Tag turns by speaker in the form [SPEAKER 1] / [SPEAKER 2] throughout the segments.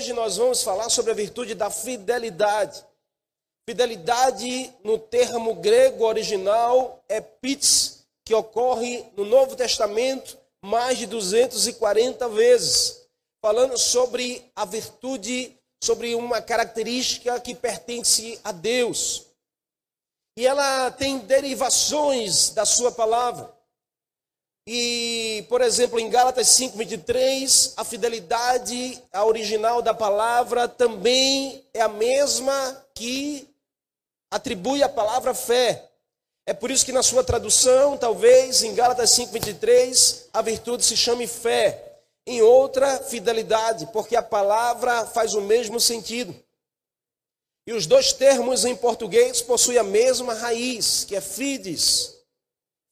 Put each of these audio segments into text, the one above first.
[SPEAKER 1] hoje nós vamos falar sobre a virtude da fidelidade. Fidelidade, no termo grego original, é pitz, que ocorre no Novo Testamento mais de 240 vezes, falando sobre a virtude, sobre uma característica que pertence a Deus. E ela tem derivações da sua palavra. E, por exemplo, em Gálatas 5:23, a fidelidade a original da palavra também é a mesma que atribui a palavra fé. É por isso que na sua tradução, talvez em Gálatas 5:23, a virtude se chame fé. Em outra, fidelidade, porque a palavra faz o mesmo sentido. E os dois termos em português possuem a mesma raiz, que é fides.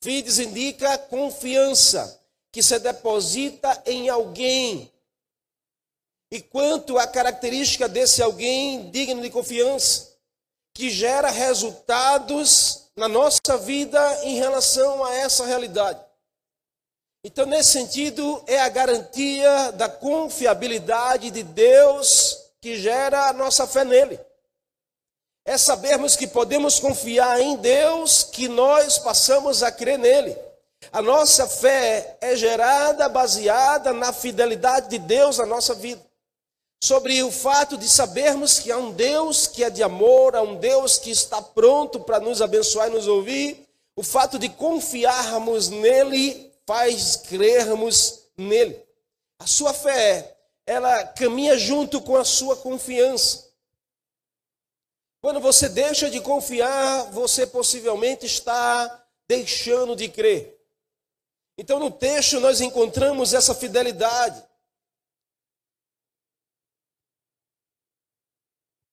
[SPEAKER 1] Fides indica confiança, que se deposita em alguém. E quanto à característica desse alguém digno de confiança, que gera resultados na nossa vida em relação a essa realidade. Então, nesse sentido, é a garantia da confiabilidade de Deus que gera a nossa fé nele é sabermos que podemos confiar em Deus, que nós passamos a crer nele. A nossa fé é gerada baseada na fidelidade de Deus na nossa vida. Sobre o fato de sabermos que há um Deus que é de amor, há um Deus que está pronto para nos abençoar e nos ouvir. O fato de confiarmos nele faz crermos nele. A sua fé, ela caminha junto com a sua confiança. Quando você deixa de confiar, você possivelmente está deixando de crer. Então, no texto, nós encontramos essa fidelidade.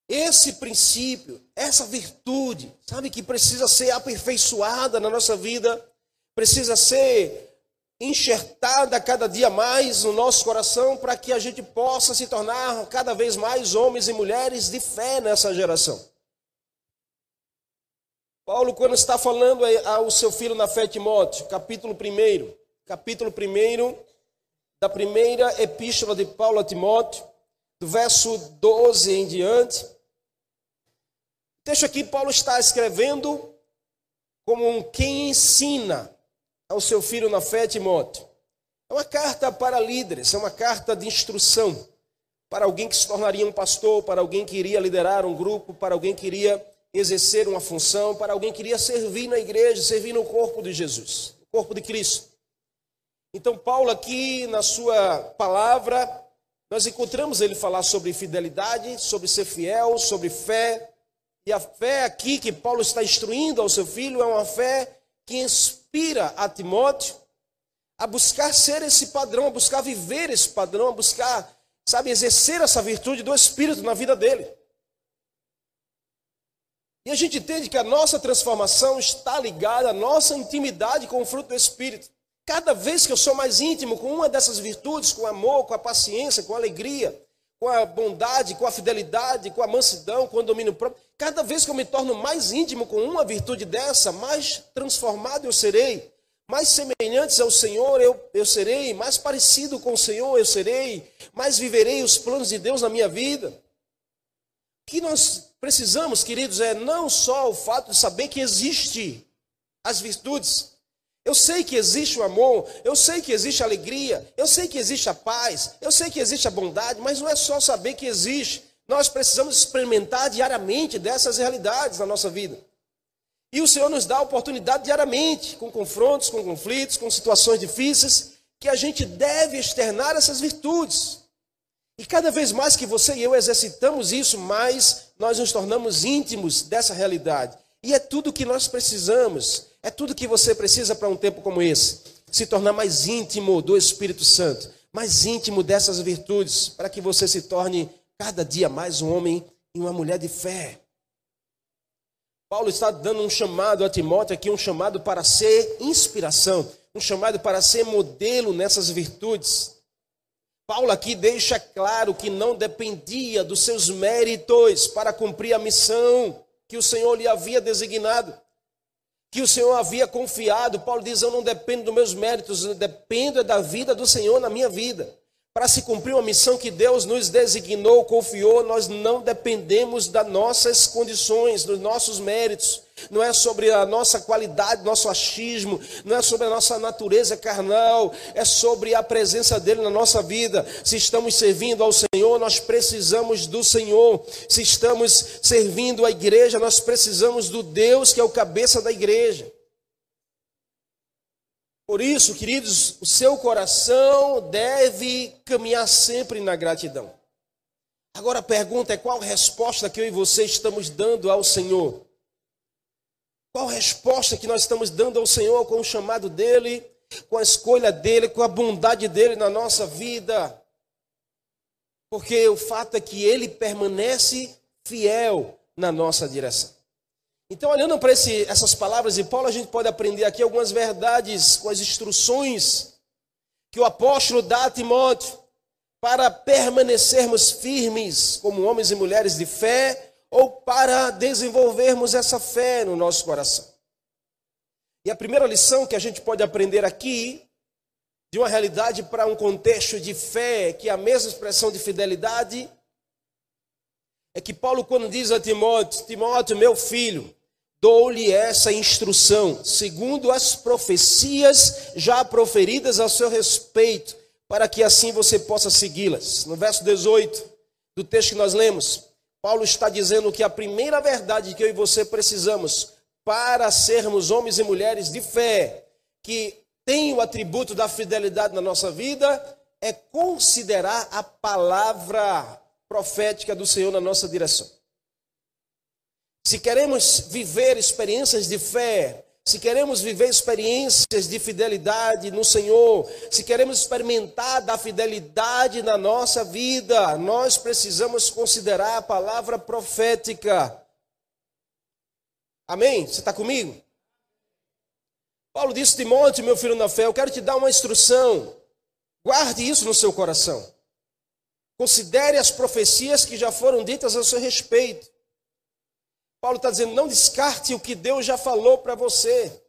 [SPEAKER 1] Esse princípio, essa virtude, sabe, que precisa ser aperfeiçoada na nossa vida, precisa ser enxertada cada dia mais no nosso coração para que a gente possa se tornar cada vez mais homens e mulheres de fé nessa geração. Paulo, quando está falando ao seu filho na fé, Timóteo, capítulo 1, capítulo 1 da primeira epístola de Paulo a Timóteo, do verso 12 em diante. Texto aqui, Paulo está escrevendo como um quem ensina ao seu filho na fé, Timóteo. É uma carta para líderes, é uma carta de instrução para alguém que se tornaria um pastor, para alguém que iria liderar um grupo, para alguém que iria exercer uma função, para alguém que queria servir na igreja, servir no corpo de Jesus, no corpo de Cristo. Então, Paulo, aqui na sua palavra, nós encontramos ele falar sobre fidelidade, sobre ser fiel, sobre fé. E a fé aqui que Paulo está instruindo ao seu filho é uma fé que inspira a Timóteo a buscar ser esse padrão, a buscar viver esse padrão, a buscar, sabe, exercer essa virtude do Espírito na vida dele. E a gente entende que a nossa transformação está ligada à nossa intimidade com o fruto do Espírito. Cada vez que eu sou mais íntimo com uma dessas virtudes, com amor, com a paciência, com a alegria, com a bondade, com a fidelidade, com a mansidão, com o domínio próprio, cada vez que eu me torno mais íntimo com uma virtude dessa, mais transformado eu serei, mais semelhantes ao Senhor eu, eu serei, mais parecido com o Senhor eu serei, mais viverei os planos de Deus na minha vida. Que nós precisamos, queridos, é não só o fato de saber que existe as virtudes. Eu sei que existe o amor, eu sei que existe a alegria, eu sei que existe a paz, eu sei que existe a bondade, mas não é só saber que existe. Nós precisamos experimentar diariamente dessas realidades na nossa vida. E o Senhor nos dá a oportunidade diariamente, com confrontos, com conflitos, com situações difíceis, que a gente deve externar essas virtudes. E cada vez mais que você e eu exercitamos isso, mais nós nos tornamos íntimos dessa realidade. E é tudo que nós precisamos, é tudo que você precisa para um tempo como esse. Se tornar mais íntimo do Espírito Santo, mais íntimo dessas virtudes, para que você se torne cada dia mais um homem e uma mulher de fé. Paulo está dando um chamado a Timóteo aqui, um chamado para ser inspiração, um chamado para ser modelo nessas virtudes. Paulo aqui deixa claro que não dependia dos seus méritos para cumprir a missão que o Senhor lhe havia designado, que o Senhor havia confiado. Paulo diz: Eu não dependo dos meus méritos, eu dependo da vida do Senhor na minha vida. Para se cumprir uma missão que Deus nos designou, confiou, nós não dependemos das nossas condições, dos nossos méritos. Não é sobre a nossa qualidade, nosso achismo, não é sobre a nossa natureza carnal, é sobre a presença dele na nossa vida. Se estamos servindo ao Senhor, nós precisamos do Senhor. Se estamos servindo a igreja, nós precisamos do Deus que é o cabeça da igreja. Por isso, queridos, o seu coração deve caminhar sempre na gratidão. Agora a pergunta é: qual resposta que eu e você estamos dando ao Senhor? Qual resposta que nós estamos dando ao Senhor com o chamado dEle, com a escolha dEle, com a bondade dEle na nossa vida? Porque o fato é que Ele permanece fiel na nossa direção. Então, olhando para esse, essas palavras de Paulo, a gente pode aprender aqui algumas verdades com as instruções que o apóstolo dá a Timóteo para permanecermos firmes como homens e mulheres de fé ou para desenvolvermos essa fé no nosso coração. E a primeira lição que a gente pode aprender aqui, de uma realidade para um contexto de fé, que é a mesma expressão de fidelidade, é que Paulo, quando diz a Timóteo: Timóteo, meu filho, dou-lhe essa instrução, segundo as profecias já proferidas a seu respeito, para que assim você possa segui-las. No verso 18 do texto que nós lemos, Paulo está dizendo que a primeira verdade que eu e você precisamos para sermos homens e mulheres de fé, que tem o atributo da fidelidade na nossa vida, é considerar a palavra profética do Senhor na nossa direção. Se queremos viver experiências de fé, se queremos viver experiências de fidelidade no Senhor, se queremos experimentar da fidelidade na nossa vida, nós precisamos considerar a palavra profética. Amém? Você está comigo? Paulo disse, Timóteo, meu filho na fé, eu quero te dar uma instrução. Guarde isso no seu coração. Considere as profecias que já foram ditas a seu respeito. Paulo está dizendo: não descarte o que Deus já falou para você.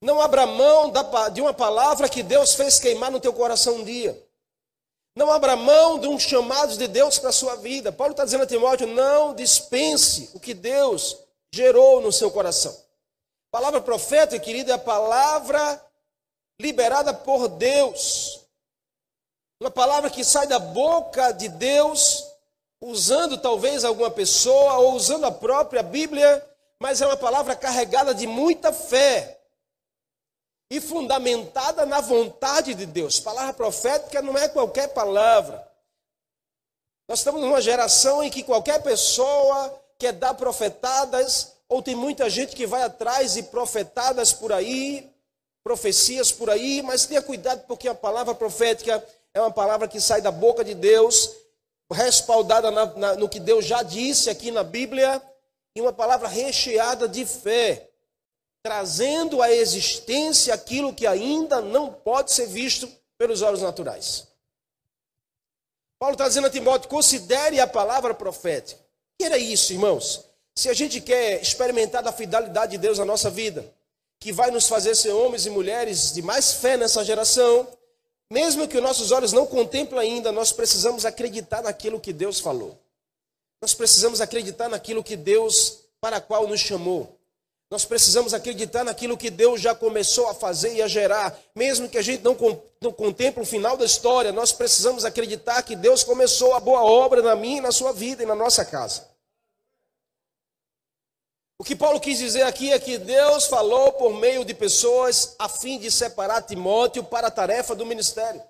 [SPEAKER 1] Não abra mão de uma palavra que Deus fez queimar no teu coração um dia. Não abra mão de um chamado de Deus para a sua vida. Paulo está dizendo a Timóteo: não dispense o que Deus gerou no seu coração. palavra profeta, querido, é a palavra liberada por Deus. Uma palavra que sai da boca de Deus, usando talvez alguma pessoa ou usando a própria Bíblia, mas é uma palavra carregada de muita fé e fundamentada na vontade de Deus. Palavra profética não é qualquer palavra. Nós estamos numa geração em que qualquer pessoa quer dar profetadas, ou tem muita gente que vai atrás de profetadas por aí, profecias por aí, mas tenha cuidado porque a palavra profética é uma palavra que sai da boca de Deus, respaldada na, na, no que Deus já disse aqui na Bíblia, e uma palavra recheada de fé, trazendo à existência aquilo que ainda não pode ser visto pelos olhos naturais. Paulo está dizendo a Timóteo: considere a palavra profética. Que era isso, irmãos? Se a gente quer experimentar da fidelidade de Deus na nossa vida, que vai nos fazer ser homens e mulheres de mais fé nessa geração, mesmo que os nossos olhos não contemplem ainda, nós precisamos acreditar naquilo que Deus falou. Nós precisamos acreditar naquilo que Deus para qual nos chamou. Nós precisamos acreditar naquilo que Deus já começou a fazer e a gerar. Mesmo que a gente não, não contemple o final da história, nós precisamos acreditar que Deus começou a boa obra na minha e na sua vida e na nossa casa. O que Paulo quis dizer aqui é que Deus falou por meio de pessoas a fim de separar Timóteo para a tarefa do ministério.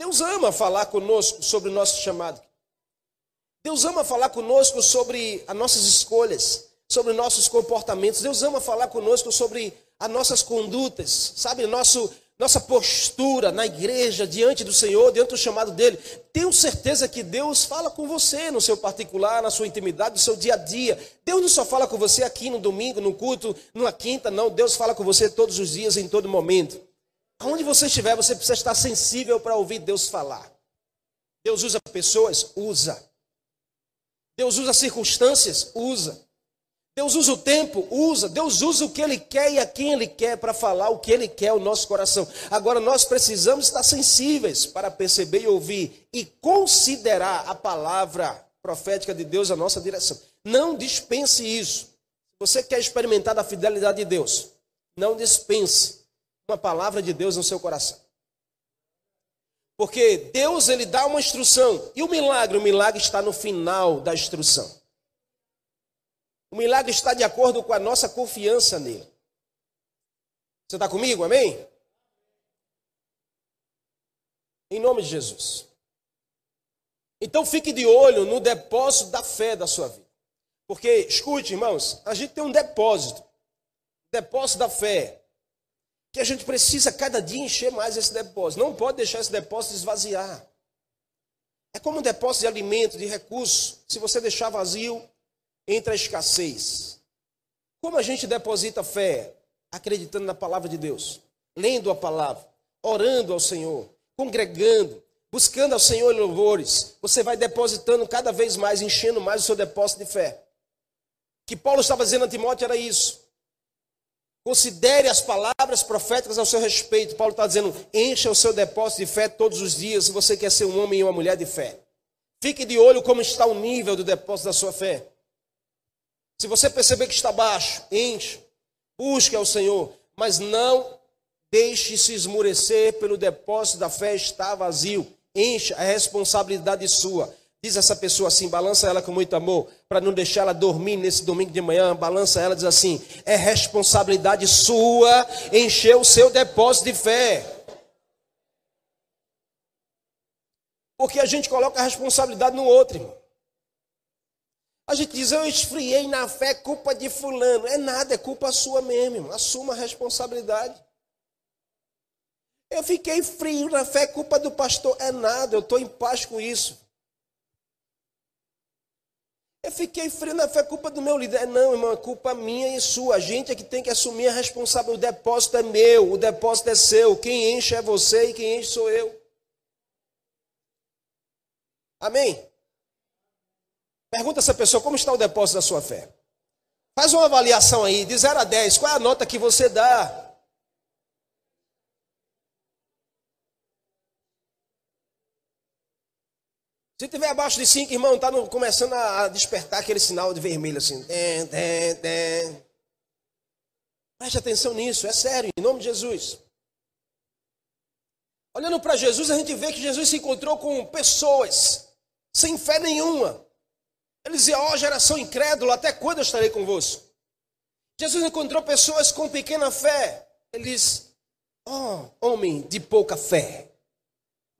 [SPEAKER 1] Deus ama falar conosco sobre o nosso chamado. Deus ama falar conosco sobre as nossas escolhas, sobre nossos comportamentos. Deus ama falar conosco sobre as nossas condutas, sabe, nosso nossa postura na igreja, diante do Senhor, diante do chamado dele. Tenho certeza que Deus fala com você no seu particular, na sua intimidade, no seu dia a dia. Deus não só fala com você aqui no domingo, no culto, numa quinta, não. Deus fala com você todos os dias, em todo momento. Aonde você estiver, você precisa estar sensível para ouvir Deus falar. Deus usa pessoas? Usa. Deus usa circunstâncias? Usa. Deus usa o tempo, usa. Deus usa o que Ele quer e a quem Ele quer para falar o que Ele quer ao nosso coração. Agora nós precisamos estar sensíveis para perceber e ouvir e considerar a palavra profética de Deus à nossa direção. Não dispense isso. Você quer experimentar a fidelidade de Deus, não dispense uma palavra de Deus no seu coração. Porque Deus ele dá uma instrução e o milagre, o milagre está no final da instrução. O milagre está de acordo com a nossa confiança nele. Você está comigo? Amém? Em nome de Jesus. Então fique de olho no depósito da fé da sua vida. Porque, escute, irmãos, a gente tem um depósito. Depósito da fé. Que a gente precisa cada dia encher mais esse depósito. Não pode deixar esse depósito esvaziar. É como um depósito de alimento, de recursos. Se você deixar vazio, entre a escassez. Como a gente deposita fé? Acreditando na palavra de Deus, lendo a palavra, orando ao Senhor, congregando, buscando ao Senhor louvores. Você vai depositando cada vez mais, enchendo mais o seu depósito de fé. O que Paulo estava dizendo a Timóteo era isso. Considere as palavras proféticas ao seu respeito. Paulo está dizendo: encha o seu depósito de fé todos os dias, se você quer ser um homem e uma mulher de fé. Fique de olho como está o nível do depósito da sua fé. Se você perceber que está baixo, enche, busque ao Senhor, mas não deixe se esmurecer pelo depósito da fé está vazio. Enche a responsabilidade sua. Diz essa pessoa assim, balança ela com muito amor, para não deixar ela dormir nesse domingo de manhã. Balança ela, diz assim: é responsabilidade sua encher o seu depósito de fé. Porque a gente coloca a responsabilidade no outro, irmão. A gente diz, eu esfriei na fé, culpa de fulano. É nada, é culpa sua mesmo. Assuma a responsabilidade. Eu fiquei frio na fé, culpa do pastor. É nada, eu estou em paz com isso. Eu fiquei frio na fé, culpa do meu líder. Não, irmão, é culpa minha e sua. A gente é que tem que assumir a responsabilidade. O depósito é meu, o depósito é seu. Quem enche é você e quem enche sou eu. Amém? Pergunta essa pessoa como está o depósito da sua fé. Faz uma avaliação aí, de 0 a 10, qual é a nota que você dá? Se tiver abaixo de 5, irmão, está começando a despertar aquele sinal de vermelho assim. Preste atenção nisso, é sério, em nome de Jesus. Olhando para Jesus, a gente vê que Jesus se encontrou com pessoas sem fé nenhuma. Ele dizia: Ó oh, geração incrédula, até quando eu estarei convosco? Jesus encontrou pessoas com pequena fé. Ele diz: Ó oh, homem de pouca fé.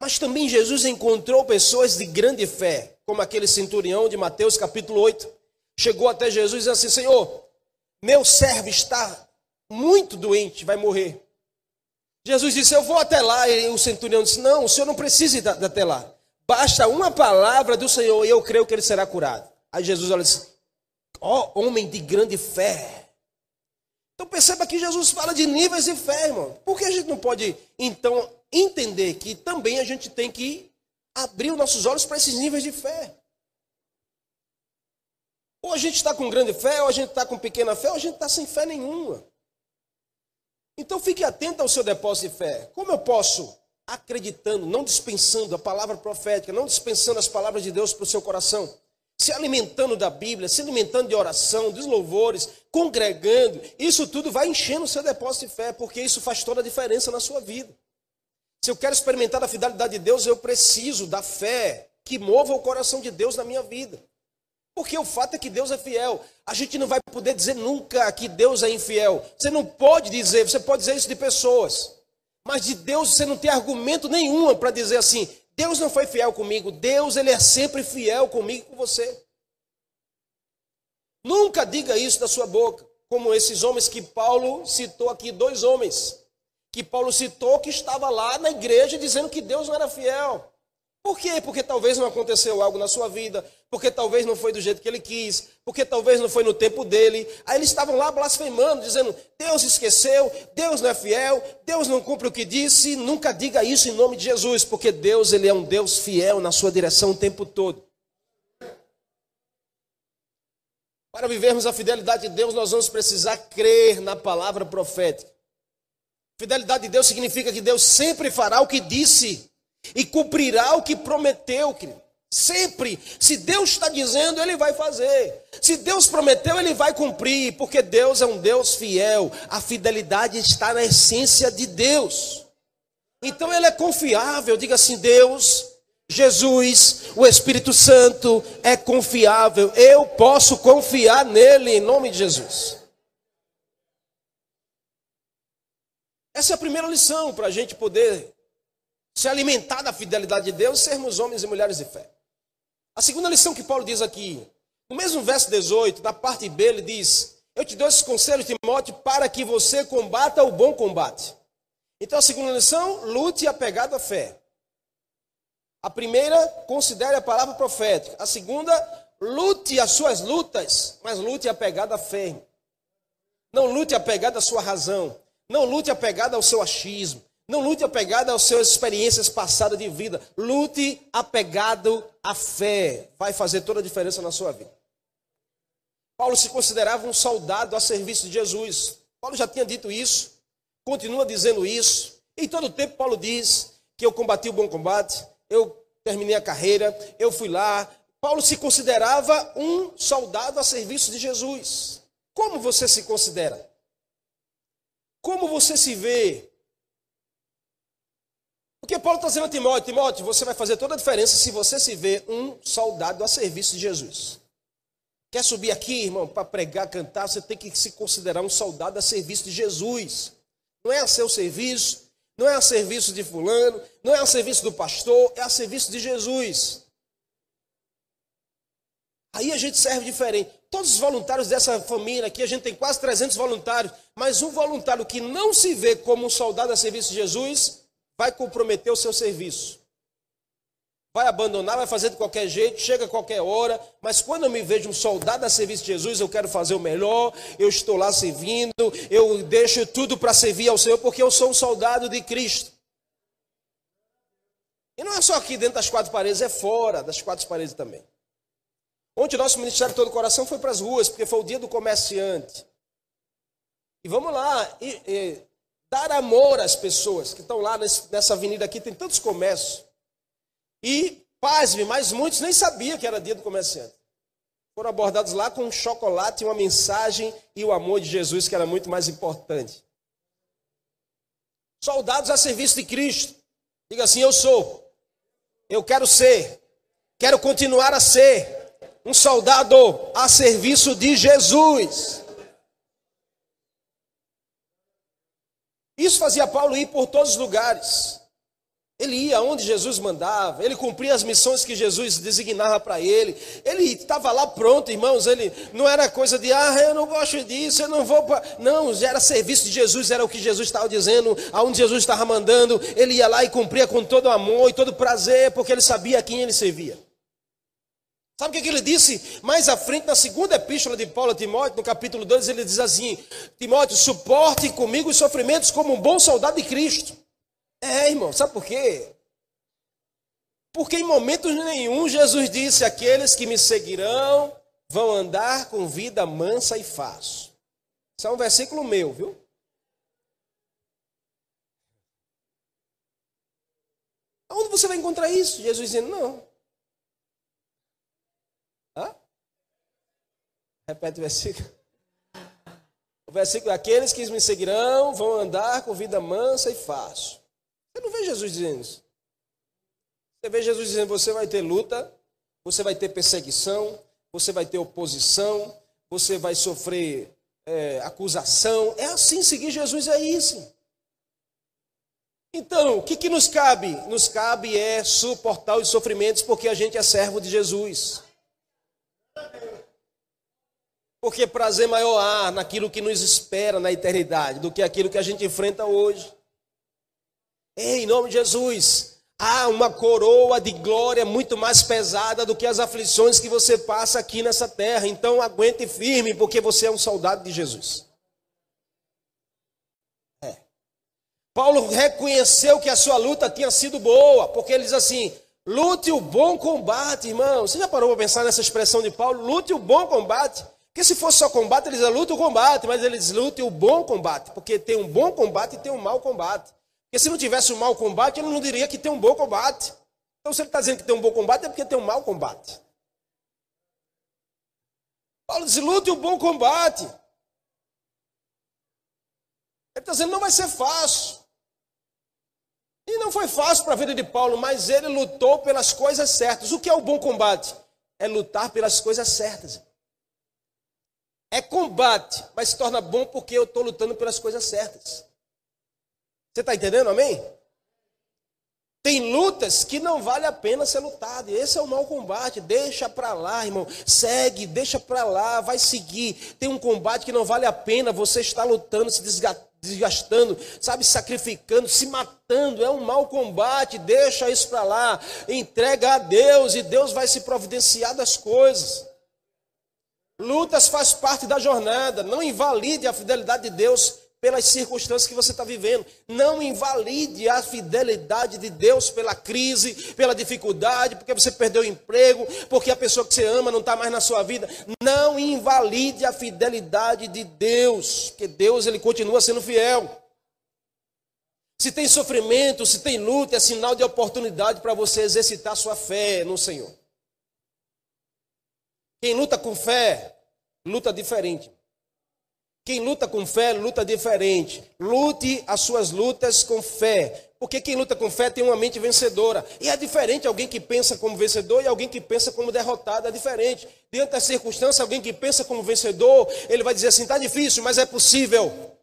[SPEAKER 1] Mas também Jesus encontrou pessoas de grande fé, como aquele centurião de Mateus capítulo 8. Chegou até Jesus e disse assim: Senhor, meu servo está muito doente, vai morrer. Jesus disse: Eu vou até lá. E o centurião disse: Não, o senhor não precisa ir até lá. Basta uma palavra do Senhor e eu creio que ele será curado. Aí Jesus olha assim: ó oh, homem de grande fé. Então perceba que Jesus fala de níveis de fé, irmão. Por que a gente não pode, então, entender que também a gente tem que abrir os nossos olhos para esses níveis de fé? Ou a gente está com grande fé, ou a gente está com pequena fé, ou a gente está sem fé nenhuma. Então fique atento ao seu depósito de fé. Como eu posso acreditando, não dispensando a palavra profética, não dispensando as palavras de Deus para o seu coração, se alimentando da Bíblia, se alimentando de oração, dos louvores, congregando, isso tudo vai enchendo o seu depósito de fé, porque isso faz toda a diferença na sua vida. Se eu quero experimentar a fidelidade de Deus, eu preciso da fé que mova o coração de Deus na minha vida. Porque o fato é que Deus é fiel. A gente não vai poder dizer nunca que Deus é infiel. Você não pode dizer, você pode dizer isso de pessoas. Mas de Deus você não tem argumento nenhum para dizer assim: Deus não foi fiel comigo, Deus ele é sempre fiel comigo e com você. Nunca diga isso da sua boca, como esses homens que Paulo citou aqui, dois homens que Paulo citou que estava lá na igreja dizendo que Deus não era fiel. Por quê? Porque talvez não aconteceu algo na sua vida, porque talvez não foi do jeito que ele quis, porque talvez não foi no tempo dele. Aí eles estavam lá blasfemando, dizendo: Deus esqueceu, Deus não é fiel, Deus não cumpre o que disse. Nunca diga isso em nome de Jesus, porque Deus ele é um Deus fiel na sua direção o tempo todo. Para vivermos a fidelidade de Deus, nós vamos precisar crer na palavra profética. Fidelidade de Deus significa que Deus sempre fará o que disse e cumprirá o que prometeu, querido. Sempre. Se Deus está dizendo, Ele vai fazer. Se Deus prometeu, Ele vai cumprir, porque Deus é um Deus fiel. A fidelidade está na essência de Deus. Então Ele é confiável. Diga assim: Deus, Jesus, o Espírito Santo é confiável. Eu posso confiar nele em nome de Jesus. Essa é a primeira lição para a gente poder se alimentar da fidelidade de Deus, sermos homens e mulheres de fé. A segunda lição que Paulo diz aqui, no mesmo verso 18, da parte B, ele diz: Eu te dou esses conselhos, Timóteo, para que você combata o bom combate. Então a segunda lição, lute apegado à fé. A primeira, considere a palavra profética. A segunda, lute as suas lutas, mas lute apegado à fé. Não lute apegado à sua razão. Não lute apegado ao seu achismo. Não lute apegado às suas experiências passadas de vida. Lute apegado à fé. Vai fazer toda a diferença na sua vida. Paulo se considerava um soldado a serviço de Jesus. Paulo já tinha dito isso. Continua dizendo isso. E todo o tempo Paulo diz que eu combati o bom combate. Eu terminei a carreira. Eu fui lá. Paulo se considerava um soldado a serviço de Jesus. Como você se considera? Como você se vê? Porque Paulo está dizendo a Timóteo, Timóteo, você vai fazer toda a diferença se você se vê um soldado a serviço de Jesus. Quer subir aqui, irmão, para pregar, cantar, você tem que se considerar um soldado a serviço de Jesus. Não é a seu serviço, não é a serviço de fulano, não é a serviço do pastor, é a serviço de Jesus. Aí a gente serve diferente. Todos os voluntários dessa família aqui, a gente tem quase 300 voluntários, mas um voluntário que não se vê como um soldado a serviço de Jesus, vai comprometer o seu serviço. Vai abandonar, vai fazer de qualquer jeito, chega a qualquer hora, mas quando eu me vejo um soldado a serviço de Jesus, eu quero fazer o melhor, eu estou lá servindo, eu deixo tudo para servir ao Senhor, porque eu sou um soldado de Cristo. E não é só aqui dentro das quatro paredes, é fora das quatro paredes também. Ontem nosso Ministério Todo Coração foi para as ruas, porque foi o dia do comerciante. E vamos lá, e, e, dar amor às pessoas que estão lá nesse, nessa avenida aqui, tem tantos comércios. E, pasme, mas muitos nem sabiam que era dia do comerciante. Foram abordados lá com um chocolate, uma mensagem e o amor de Jesus, que era muito mais importante. Soldados a serviço de Cristo. Diga assim: Eu sou. Eu quero ser. Quero continuar a ser um soldado a serviço de Jesus. Isso fazia Paulo ir por todos os lugares. Ele ia onde Jesus mandava, ele cumpria as missões que Jesus designava para ele. Ele estava lá pronto, irmãos. Ele não era coisa de, ah, eu não gosto disso, eu não vou para. Não, era serviço de Jesus, era o que Jesus estava dizendo, aonde Jesus estava mandando. Ele ia lá e cumpria com todo amor e todo prazer, porque ele sabia a quem ele servia. Sabe o que ele disse mais à frente, na segunda epístola de Paulo a Timóteo, no capítulo 2, ele diz assim: Timóteo, suporte comigo os sofrimentos como um bom soldado de Cristo. É, irmão, sabe por quê? Porque em momentos nenhum Jesus disse: Aqueles que me seguirão vão andar com vida mansa e fácil. Isso é um versículo meu, viu? Onde você vai encontrar isso? Jesus dizendo: Não. Repete o versículo. O versículo: Aqueles que me seguirão vão andar com vida mansa e fácil. Você não vê Jesus dizendo isso. Você vê Jesus dizendo: Você vai ter luta, você vai ter perseguição, você vai ter oposição, você vai sofrer é, acusação. É assim, seguir Jesus é isso. Então, o que, que nos cabe? Nos cabe é suportar os sofrimentos porque a gente é servo de Jesus. Porque prazer maior há naquilo que nos espera na eternidade do que aquilo que a gente enfrenta hoje. Ei, em nome de Jesus, há uma coroa de glória muito mais pesada do que as aflições que você passa aqui nessa terra. Então aguente firme, porque você é um soldado de Jesus. É. Paulo reconheceu que a sua luta tinha sido boa, porque ele diz assim: lute o bom combate, irmão. Você já parou para pensar nessa expressão de Paulo? Lute o bom combate. Porque se fosse só combate, eles lutam o combate, mas eles lutam o bom combate. Porque tem um bom combate e tem um mau combate. Porque se não tivesse um mau combate, ele não diria que tem um bom combate. Então, se ele está dizendo que tem um bom combate, é porque tem um mau combate. Paulo diz: lute o bom combate. Ele está dizendo: não vai ser fácil. E não foi fácil para a vida de Paulo, mas ele lutou pelas coisas certas. O que é o bom combate? É lutar pelas coisas certas. É combate, mas se torna bom porque eu estou lutando pelas coisas certas. Você está entendendo, amém? Tem lutas que não vale a pena ser lutado. Esse é o mau combate. Deixa para lá, irmão. Segue, deixa para lá, vai seguir. Tem um combate que não vale a pena. Você está lutando, se desgastando, sabe, sacrificando, se matando. É um mau combate. Deixa isso para lá. Entrega a Deus e Deus vai se providenciar das coisas. Lutas faz parte da jornada. Não invalide a fidelidade de Deus pelas circunstâncias que você está vivendo. Não invalide a fidelidade de Deus pela crise, pela dificuldade, porque você perdeu o emprego, porque a pessoa que você ama não está mais na sua vida. Não invalide a fidelidade de Deus, porque Deus ele continua sendo fiel. Se tem sofrimento, se tem luta, é sinal de oportunidade para você exercitar sua fé no Senhor. Quem luta com fé, luta diferente. Quem luta com fé, luta diferente. Lute as suas lutas com fé. Porque quem luta com fé tem uma mente vencedora. E é diferente alguém que pensa como vencedor e alguém que pensa como derrotado. É diferente. Diante da circunstância, alguém que pensa como vencedor, ele vai dizer assim: está difícil, mas é possível.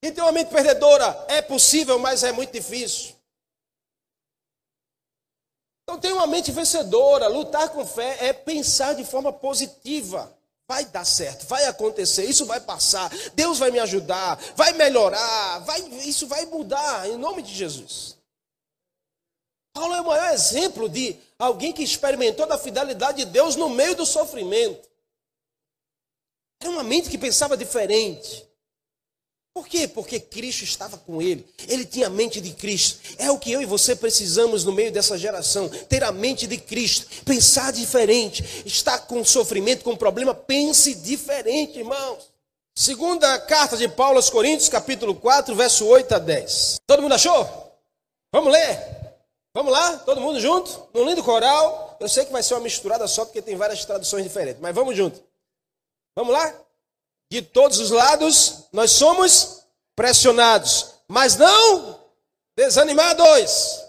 [SPEAKER 1] Quem tem uma mente perdedora, é possível, mas é muito difícil. Então, tem uma mente vencedora. Lutar com fé é pensar de forma positiva. Vai dar certo, vai acontecer, isso vai passar, Deus vai me ajudar, vai melhorar, vai, isso vai mudar, em nome de Jesus. Paulo é o maior exemplo de alguém que experimentou da fidelidade de Deus no meio do sofrimento. Era uma mente que pensava diferente. Por quê? Porque Cristo estava com ele. Ele tinha a mente de Cristo. É o que eu e você precisamos no meio dessa geração: ter a mente de Cristo, pensar diferente. Está com sofrimento, com problema, pense diferente, irmãos. Segunda carta de Paulo aos Coríntios, capítulo 4, verso 8 a 10. Todo mundo achou? Vamos ler? Vamos lá? Todo mundo junto? No lindo coral. Eu sei que vai ser uma misturada só porque tem várias traduções diferentes, mas vamos junto. Vamos lá? De todos os lados nós somos pressionados, mas não desanimados.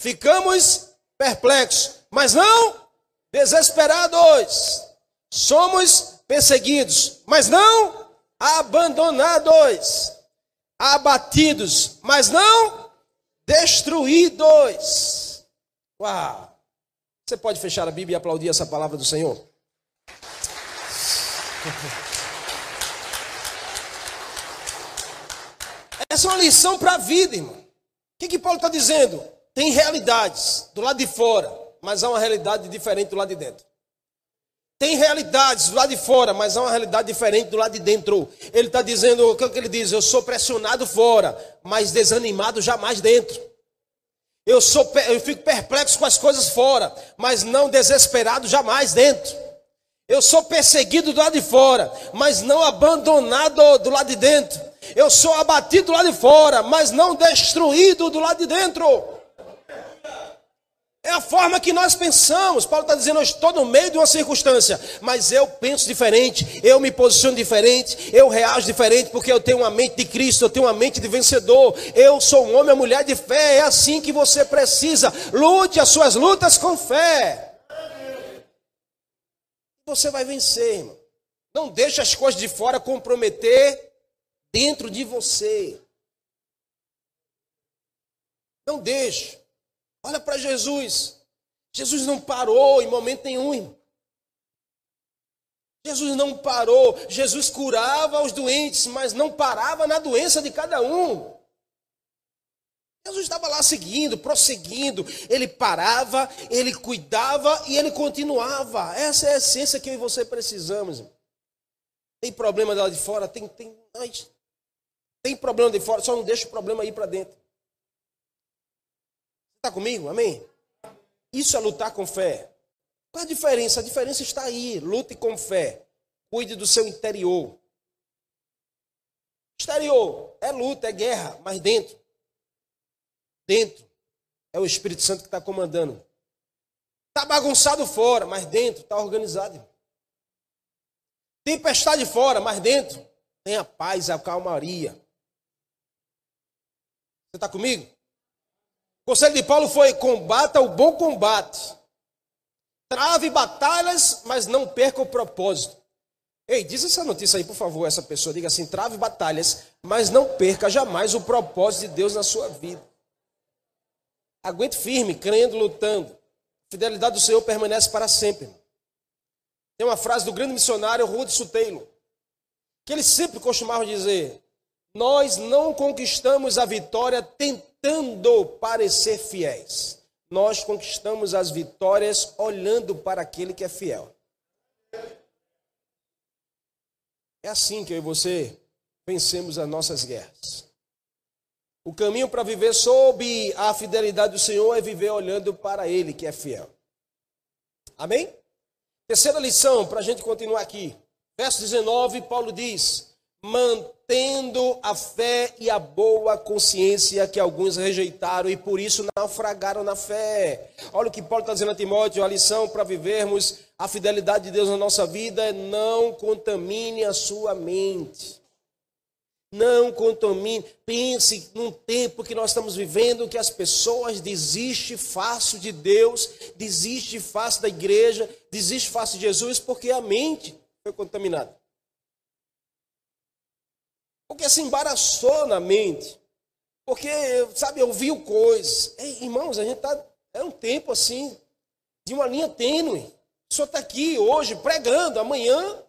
[SPEAKER 1] Ficamos perplexos, mas não desesperados. Somos perseguidos, mas não abandonados. Abatidos, mas não destruídos. Uau! Você pode fechar a Bíblia e aplaudir essa palavra do Senhor? Essa é uma lição para a vida, irmão. O que, que Paulo está dizendo? Tem realidades do lado de fora, mas há uma realidade diferente do lado de dentro. Tem realidades do lado de fora, mas há uma realidade diferente do lado de dentro. Ele está dizendo, o que, é que ele diz? Eu sou pressionado fora, mas desanimado jamais dentro. Eu, sou, eu fico perplexo com as coisas fora, mas não desesperado jamais dentro. Eu sou perseguido do lado de fora, mas não abandonado do lado de dentro. Eu sou abatido lá de fora, mas não destruído do lado de dentro. É a forma que nós pensamos. Paulo está dizendo: eu estou no meio de uma circunstância, mas eu penso diferente, eu me posiciono diferente, eu reajo diferente, porque eu tenho uma mente de Cristo, eu tenho uma mente de vencedor. Eu sou um homem ou mulher de fé. É assim que você precisa. Lute as suas lutas com fé. Você vai vencer, irmão. Não deixe as coisas de fora comprometer dentro de você. Não deixe. Olha para Jesus. Jesus não parou em momento nenhum. Jesus não parou. Jesus curava os doentes, mas não parava na doença de cada um. Jesus estava lá seguindo, prosseguindo. Ele parava, ele cuidava e ele continuava. Essa é a essência que eu e você precisamos. Tem problema lá de fora? Tem, tem. Tem problema de fora, só não deixa o problema ir para dentro. Está comigo? Amém? Isso é lutar com fé. Qual a diferença? A diferença está aí. Lute com fé. Cuide do seu interior. Exterior é luta, é guerra, mas dentro, dentro é o Espírito Santo que está comandando. Está bagunçado fora, mas dentro está organizado. Tempestade fora, mas dentro tem a paz, a calmaria. Você está comigo? O conselho de Paulo foi: combata o bom combate. Trave batalhas, mas não perca o propósito. Ei, diz essa notícia aí, por favor, essa pessoa. Diga assim: trave batalhas, mas não perca jamais o propósito de Deus na sua vida. Aguente firme, crendo, lutando. A fidelidade do Senhor permanece para sempre. Tem uma frase do grande missionário Ruth Sutelo, que ele sempre costumava dizer: Nós não conquistamos a vitória tentando parecer fiéis. Nós conquistamos as vitórias olhando para aquele que é fiel. É assim que eu e você vencemos as nossas guerras. O caminho para viver sob a fidelidade do Senhor é viver olhando para Ele que é fiel. Amém? Terceira lição, para a gente continuar aqui. Verso 19, Paulo diz: mantendo a fé e a boa consciência que alguns rejeitaram e por isso naufragaram na fé. Olha o que Paulo está dizendo a Timóteo: a lição para vivermos a fidelidade de Deus na nossa vida é não contamine a sua mente. Não contamine. Pense num tempo que nós estamos vivendo que as pessoas desistem fácil de Deus, desistem fácil da igreja, desistem fácil de Jesus porque a mente foi contaminada. Porque se embaraçou na mente. Porque, sabe, ouviu coisas. Ei, irmãos, a gente está. É um tempo assim, de uma linha tênue. Senhor está aqui hoje pregando, amanhã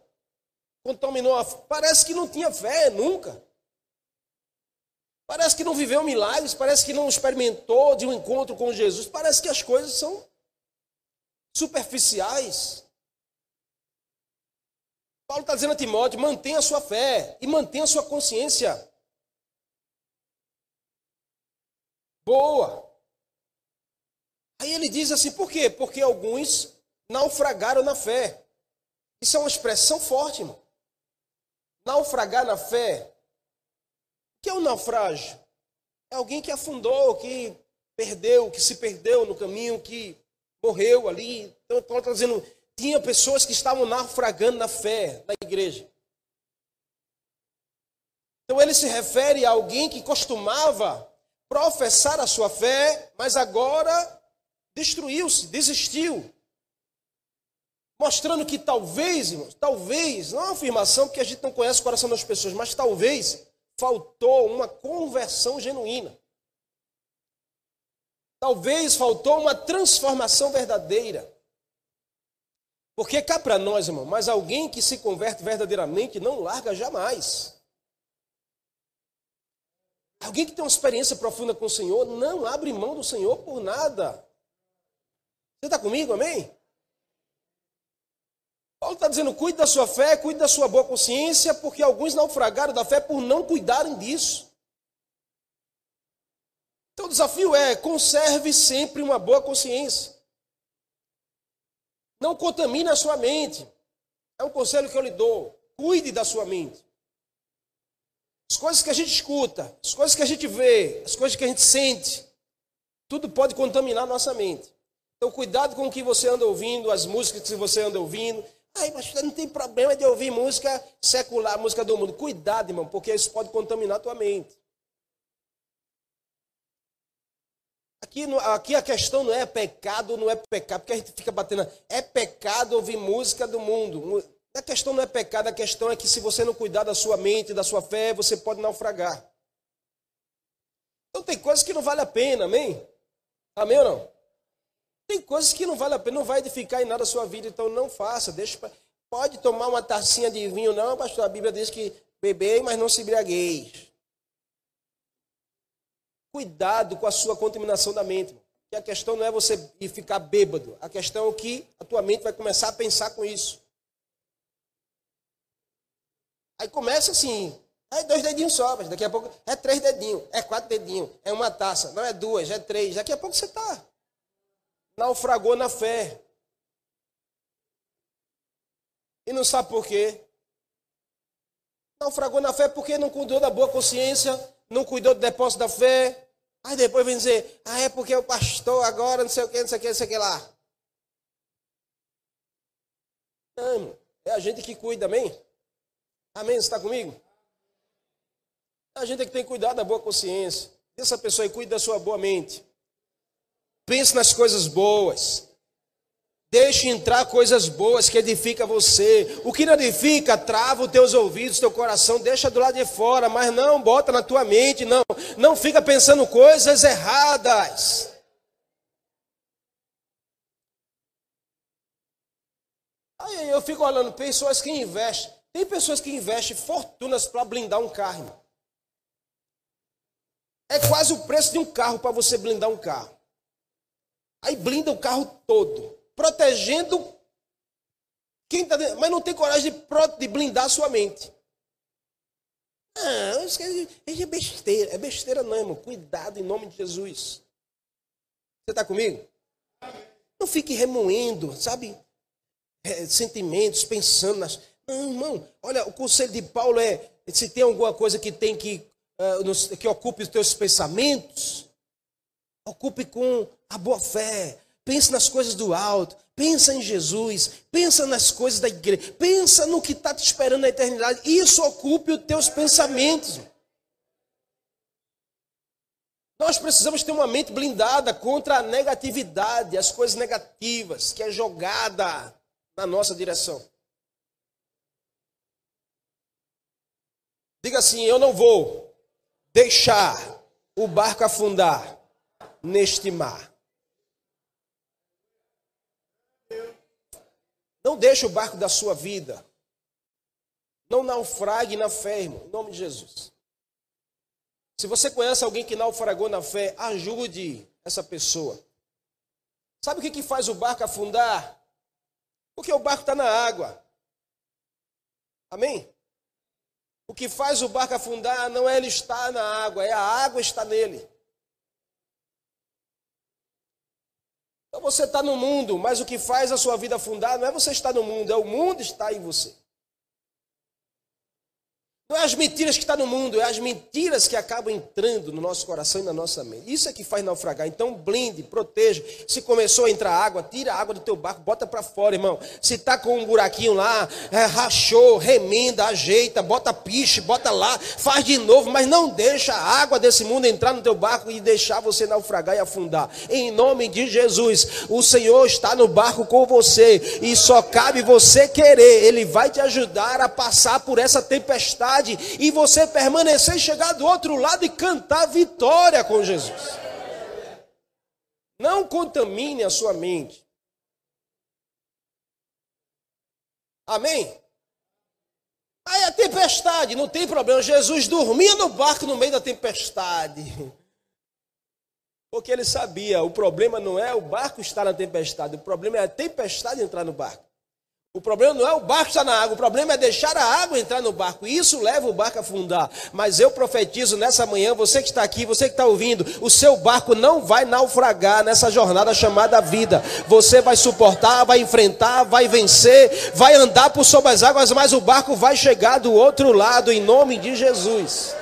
[SPEAKER 1] contaminou. A... Parece que não tinha fé nunca. Parece que não viveu milagres, parece que não experimentou de um encontro com Jesus. Parece que as coisas são superficiais. Paulo está dizendo a Timóteo: mantenha a sua fé e mantenha a sua consciência boa. Aí ele diz assim: por quê? Porque alguns naufragaram na fé. Isso é uma expressão forte, irmão. Naufragar na fé que é o um naufrágio? É alguém que afundou, que perdeu, que se perdeu no caminho, que morreu ali. Então, Paulo está dizendo, tinha pessoas que estavam naufragando na fé na igreja. Então ele se refere a alguém que costumava professar a sua fé, mas agora destruiu-se, desistiu. Mostrando que talvez, irmãos, talvez, não é uma afirmação porque a gente não conhece o coração das pessoas, mas talvez faltou uma conversão genuína. Talvez faltou uma transformação verdadeira. Porque cá para nós, irmão, mas alguém que se converte verdadeiramente não larga jamais. Alguém que tem uma experiência profunda com o Senhor não abre mão do Senhor por nada. Você está comigo, amém? Paulo está dizendo: cuide da sua fé, cuide da sua boa consciência, porque alguns naufragaram da fé por não cuidarem disso. Então o desafio é: conserve sempre uma boa consciência. Não contamine a sua mente. É um conselho que eu lhe dou. Cuide da sua mente. As coisas que a gente escuta, as coisas que a gente vê, as coisas que a gente sente, tudo pode contaminar a nossa mente. Então, cuidado com o que você anda ouvindo, as músicas que você anda ouvindo, Ai, mas não tem problema de ouvir música secular, música do mundo. Cuidado, irmão, porque isso pode contaminar a tua mente. Aqui, aqui a questão não é pecado, não é pecado, porque a gente fica batendo. É pecado ouvir música do mundo. A questão não é pecado, a questão é que se você não cuidar da sua mente, da sua fé, você pode naufragar. Então tem coisas que não vale a pena, amém? Amém ou não? Tem coisas que não vale a pena, não vai edificar em nada a sua vida, então não faça. Deixa, pode tomar uma tacinha de vinho, não, pastor. A Bíblia diz que beber, mas não se embriagueis. Cuidado com a sua contaminação da mente. Que a questão não é você ficar bêbado. A questão é que a tua mente vai começar a pensar com isso. Aí começa assim, é dois dedinhos só, mas daqui a pouco é três dedinhos, é quatro dedinhos, é uma taça, não é duas, é três. Daqui a pouco você está naufragou na fé. E não sabe por quê? Naufragou na fé porque não cuidou da boa consciência, não cuidou do depósito da fé. Aí depois vem dizer, ah, é porque o pastor agora não sei o que, não sei o que, não sei o que lá. Não, é a gente que cuida, amém? Amém? Você está comigo? A gente é que tem que cuidar da boa consciência. Essa pessoa aí cuida da sua boa mente. Pense nas coisas boas. Deixe entrar coisas boas que edifica você. O que não edifica, trava os teus ouvidos, teu coração, deixa do lado de fora, mas não bota na tua mente, não. Não fica pensando coisas erradas. Aí eu fico olhando pessoas que investem. Tem pessoas que investem fortunas para blindar um carro. É quase o preço de um carro para você blindar um carro. Aí blinda o carro todo, protegendo quem está dentro, mas não tem coragem de, de blindar sua mente. Ah, é besteira. É besteira não, irmão. Cuidado em nome de Jesus. Você está comigo? Não fique remoendo, sabe? É, sentimentos, pensando nas. Não, irmão. Olha, o conselho de Paulo é: se tem alguma coisa que tem que, uh, que ocupe os teus pensamentos, Ocupe com a boa fé. Pense nas coisas do alto. Pensa em Jesus. Pensa nas coisas da igreja. Pensa no que está te esperando na eternidade. Isso ocupe os teus pensamentos. Nós precisamos ter uma mente blindada contra a negatividade, as coisas negativas que é jogada na nossa direção. Diga assim: eu não vou deixar o barco afundar neste mar. Não deixe o barco da sua vida. Não naufrague na fé, irmão, em nome de Jesus. Se você conhece alguém que naufragou na fé, ajude essa pessoa. Sabe o que, que faz o barco afundar? Porque o barco está na água. Amém? O que faz o barco afundar não é ele estar na água, é a água estar nele. Então você está no mundo, mas o que faz a sua vida afundar não é você estar no mundo, é o mundo estar em você. Não é as mentiras que estão tá no mundo, é as mentiras que acabam entrando no nosso coração e na nossa mente. Isso é que faz naufragar. Então blinde, proteja. Se começou a entrar água, tira a água do teu barco, bota para fora, irmão. Se está com um buraquinho lá, é, rachou, remenda, ajeita, bota piche, bota lá, faz de novo, mas não deixa a água desse mundo entrar no teu barco e deixar você naufragar e afundar. Em nome de Jesus, o Senhor está no barco com você e só cabe você querer. Ele vai te ajudar a passar por essa tempestade e você permanecer chegar do outro lado e cantar vitória com Jesus. Não contamine a sua mente. Amém? Aí a tempestade, não tem problema. Jesus dormia no barco no meio da tempestade. Porque ele sabia, o problema não é o barco estar na tempestade, o problema é a tempestade entrar no barco. O problema não é o barco estar na água, o problema é deixar a água entrar no barco. E isso leva o barco a afundar. Mas eu profetizo nessa manhã, você que está aqui, você que está ouvindo, o seu barco não vai naufragar nessa jornada chamada vida. Você vai suportar, vai enfrentar, vai vencer, vai andar por sobre as águas, mas o barco vai chegar do outro lado, em nome de Jesus.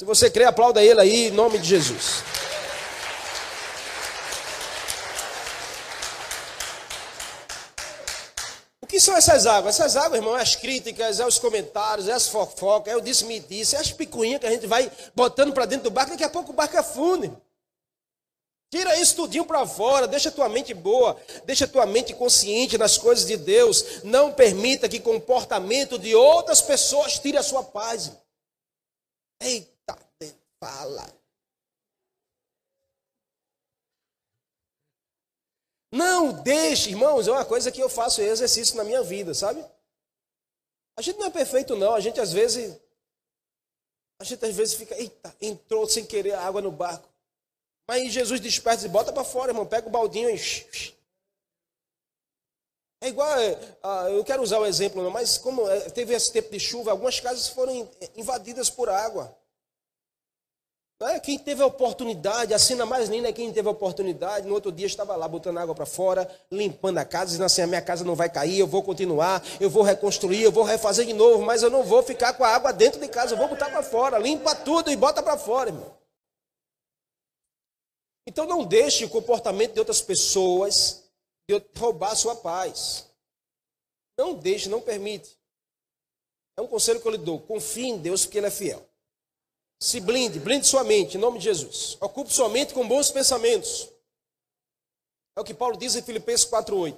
[SPEAKER 1] Se você crê, aplauda ele aí, em nome de Jesus. Que são essas águas? Essas águas, irmão, é as críticas, é os comentários, é as fofocas, é o disse-me disse, é as picuinhas que a gente vai botando para dentro do barco, daqui a pouco o barco afunde. Tira isso tudinho para fora, deixa tua mente boa, deixa tua mente consciente nas coisas de Deus. Não permita que comportamento de outras pessoas tire a sua paz. Eita, fala. Não deixe, irmãos, é uma coisa que eu faço exercício na minha vida, sabe? A gente não é perfeito, não. A gente às vezes. A gente às vezes fica, eita, entrou sem querer a água no barco. Mas Jesus desperta e bota para fora, irmão. Pega o baldinho e. É igual, uh, eu quero usar o exemplo, mas como é, teve esse tempo de chuva, algumas casas foram invadidas por água. É? Quem teve a oportunidade, a cena mais linda é quem teve a oportunidade. No outro dia estava lá botando água para fora, limpando a casa, dizendo assim: a minha casa não vai cair, eu vou continuar, eu vou reconstruir, eu vou refazer de novo, mas eu não vou ficar com a água dentro de casa, eu vou botar para fora. Limpa tudo e bota para fora, irmão. Então não deixe o comportamento de outras pessoas roubar a sua paz. Não deixe, não permite. É um conselho que eu lhe dou. Confie em Deus porque Ele é fiel. Se blinde, blinde sua mente, em nome de Jesus. Ocupe sua mente com bons pensamentos. É o que Paulo diz em Filipenses 4,8.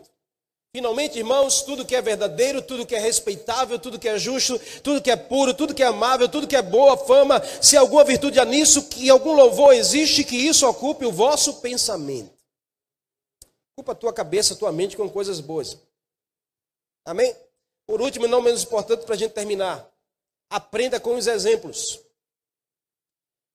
[SPEAKER 1] Finalmente, irmãos, tudo que é verdadeiro, tudo que é respeitável, tudo que é justo, tudo que é puro, tudo que é amável, tudo que é boa fama, se alguma virtude há nisso, que algum louvor existe, que isso ocupe o vosso pensamento. Ocupa a tua cabeça, a tua mente com coisas boas. Amém? Por último, e não menos importante, para a gente terminar, aprenda com os exemplos.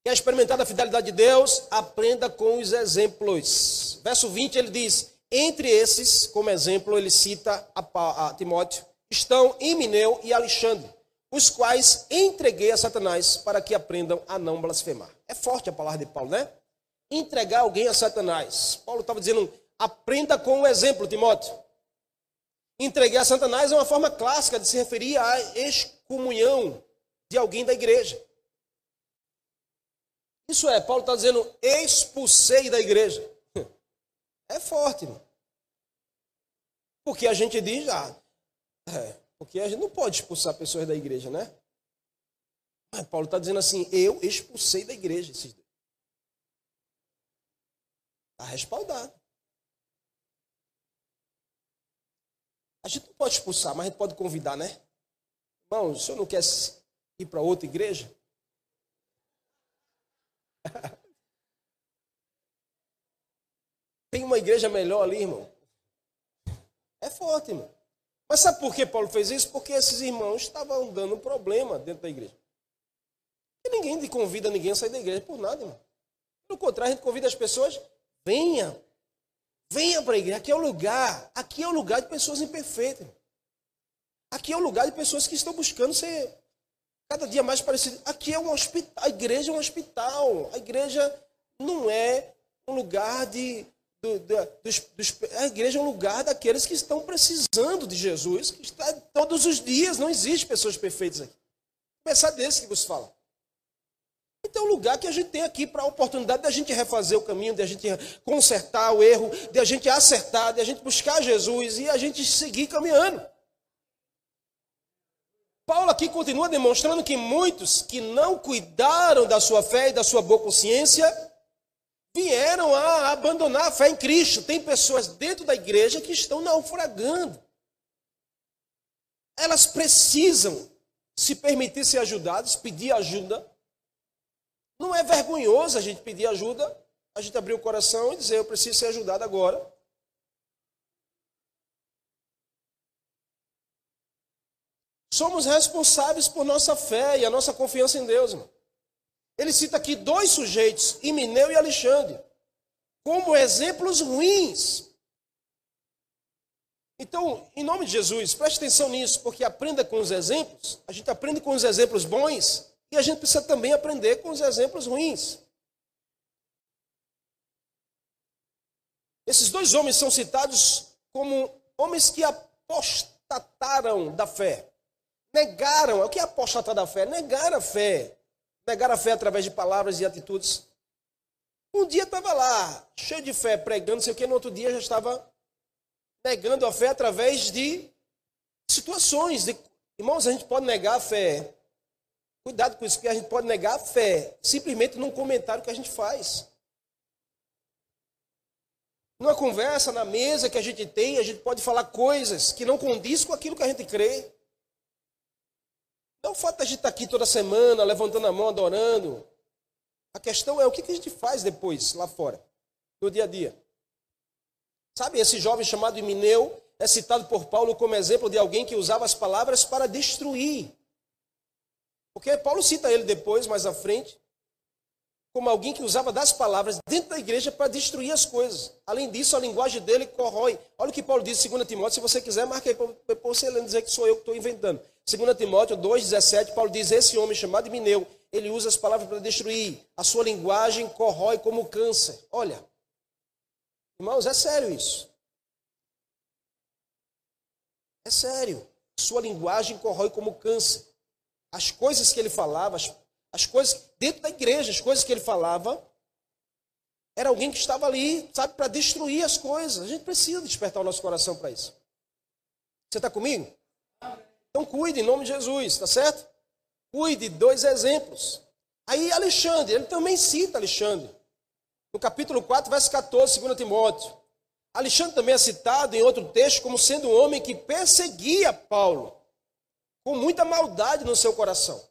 [SPEAKER 1] Quer experimentar a fidelidade de Deus? Aprenda com os exemplos. Verso 20 ele diz: Entre esses, como exemplo, ele cita a, a Timóteo, estão Emineu e Alexandre, os quais entreguei a Satanás para que aprendam a não blasfemar. É forte a palavra de Paulo, né? Entregar alguém a Satanás. Paulo estava dizendo: aprenda com o exemplo, Timóteo. Entreguei a Satanás é uma forma clássica de se referir à excomunhão de alguém da igreja. Isso é, Paulo está dizendo, expulsei da igreja. É forte, irmão. Porque a gente diz, ah, é, porque a gente não pode expulsar pessoas da igreja, né? Mas Paulo está dizendo assim, eu expulsei da igreja esses dois. Está respaldado. A gente não pode expulsar, mas a gente pode convidar, né? Irmão, o senhor não quer ir para outra igreja? Tem uma igreja melhor ali, irmão. É forte, irmão. Mas sabe por que Paulo fez isso? Porque esses irmãos estavam dando problema dentro da igreja. E ninguém convida ninguém a sair da igreja por nada, irmão. Pelo contrário, a gente convida as pessoas, venha. Venha para a igreja. Aqui é o lugar. Aqui é o lugar de pessoas imperfeitas. Irmão. Aqui é o lugar de pessoas que estão buscando ser cada dia mais parecido. Aqui é um hospital, a igreja é um hospital. A igreja não é um lugar de. Do, do, dos, dos, a igreja é um lugar daqueles que estão precisando de Jesus, que está todos os dias. Não existe pessoas perfeitas aqui. Começar desse que você fala. Então, é um lugar que a gente tem aqui para a oportunidade de a gente refazer o caminho, de a gente consertar o erro, de a gente acertar, de a gente buscar Jesus e a gente seguir caminhando. Paulo aqui continua demonstrando que muitos que não cuidaram da sua fé e da sua boa consciência vieram a abandonar a fé em Cristo. Tem pessoas dentro da igreja que estão naufragando. Elas precisam se permitir ser ajudadas, pedir ajuda. Não é vergonhoso a gente pedir ajuda, a gente abrir o coração e dizer: Eu preciso ser ajudado agora. Somos responsáveis por nossa fé e a nossa confiança em Deus. Irmão. Ele cita aqui dois sujeitos, Imineu e Alexandre, como exemplos ruins. Então, em nome de Jesus, preste atenção nisso, porque aprenda com os exemplos. A gente aprende com os exemplos bons e a gente precisa também aprender com os exemplos ruins. Esses dois homens são citados como homens que apostataram da fé. Negaram. O que é apostatar da fé? Negar a fé. Negar a fé através de palavras e atitudes. Um dia estava lá, cheio de fé, pregando, sei o que, no outro dia já estava negando a fé através de situações. De... Irmãos, a gente pode negar a fé. Cuidado com isso, porque a gente pode negar a fé simplesmente num comentário que a gente faz. Numa conversa, na mesa que a gente tem, a gente pode falar coisas que não condiz com aquilo que a gente crê. Não é o fato de a gente estar aqui toda semana, levantando a mão, adorando. A questão é o que a gente faz depois, lá fora, no dia a dia. Sabe, esse jovem chamado Mineu é citado por Paulo como exemplo de alguém que usava as palavras para destruir. Porque Paulo cita ele depois, mais à frente, como alguém que usava das palavras dentro da igreja para destruir as coisas. Além disso, a linguagem dele corrói. Olha o que Paulo diz em 2 Timóteo, se você quiser, marque aí para você dizer que sou eu que estou inventando. 2 Timóteo 2,17, Paulo diz: Esse homem chamado Mineu, ele usa as palavras para destruir. A sua linguagem corrói como câncer. Olha, irmãos, é sério isso. É sério. Sua linguagem corrói como câncer. As coisas que ele falava, as, as coisas dentro da igreja, as coisas que ele falava, era alguém que estava ali, sabe, para destruir as coisas. A gente precisa despertar o nosso coração para isso. Você está comigo? Então cuide em nome de Jesus, tá certo? Cuide, dois exemplos. Aí Alexandre, ele também cita Alexandre. No capítulo 4, verso 14, 2 Timóteo. Alexandre também é citado em outro texto como sendo um homem que perseguia Paulo, com muita maldade no seu coração.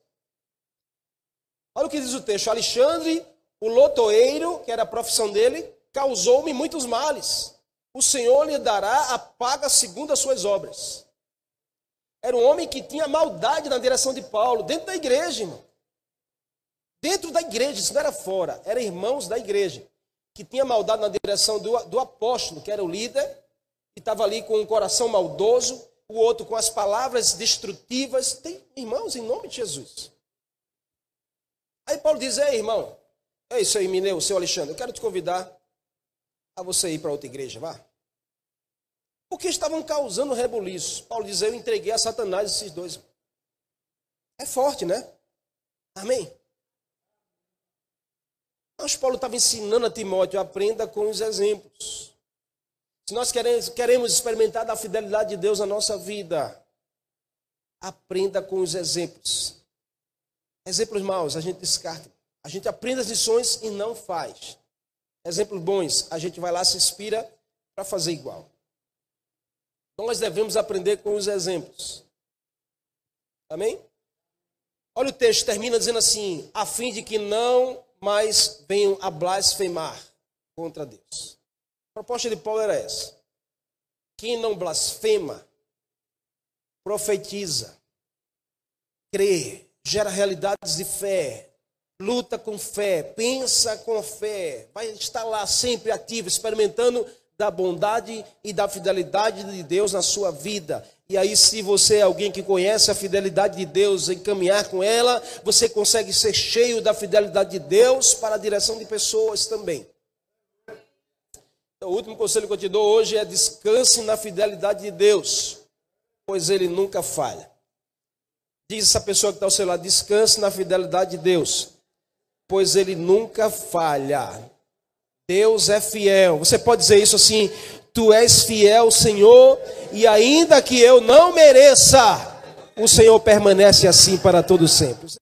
[SPEAKER 1] Olha o que diz o texto: Alexandre, o lotoeiro, que era a profissão dele, causou-me muitos males. O Senhor lhe dará a paga segundo as suas obras. Era um homem que tinha maldade na direção de Paulo, dentro da igreja, irmão. Dentro da igreja, isso não era fora, eram irmãos da igreja, que tinha maldade na direção do, do apóstolo, que era o líder, que estava ali com um coração maldoso, o outro com as palavras destrutivas. Tem irmãos em nome de Jesus. Aí Paulo diz: Ei, irmão, é isso aí, Mineu, seu Alexandre, eu quero te convidar a você ir para outra igreja, vá. Porque estavam causando rebuliço. Paulo diz: Eu entreguei a Satanás esses dois. É forte, né? Amém? Mas Paulo estava ensinando a Timóteo: aprenda com os exemplos. Se nós queremos, queremos experimentar da fidelidade de Deus na nossa vida, aprenda com os exemplos. Exemplos maus, a gente descarta. A gente aprende as lições e não faz. Exemplos bons, a gente vai lá, se inspira para fazer igual. Nós devemos aprender com os exemplos. Amém? Olha o texto, termina dizendo assim: a fim de que não mais venham a blasfemar contra Deus. A proposta de Paulo era essa: quem não blasfema, profetiza, crê, gera realidades de fé, luta com fé, pensa com fé, vai estar lá sempre ativo, experimentando da bondade e da fidelidade de Deus na sua vida. E aí, se você é alguém que conhece a fidelidade de Deus em caminhar com ela, você consegue ser cheio da fidelidade de Deus para a direção de pessoas também. Então, o último conselho que eu te dou hoje é descanse na fidelidade de Deus, pois ele nunca falha. Diz essa pessoa que está ao seu lado: descanse na fidelidade de Deus, pois ele nunca falha. Deus é fiel. Você pode dizer isso assim: Tu és fiel, Senhor, e ainda que eu não mereça, o Senhor permanece assim para todo sempre.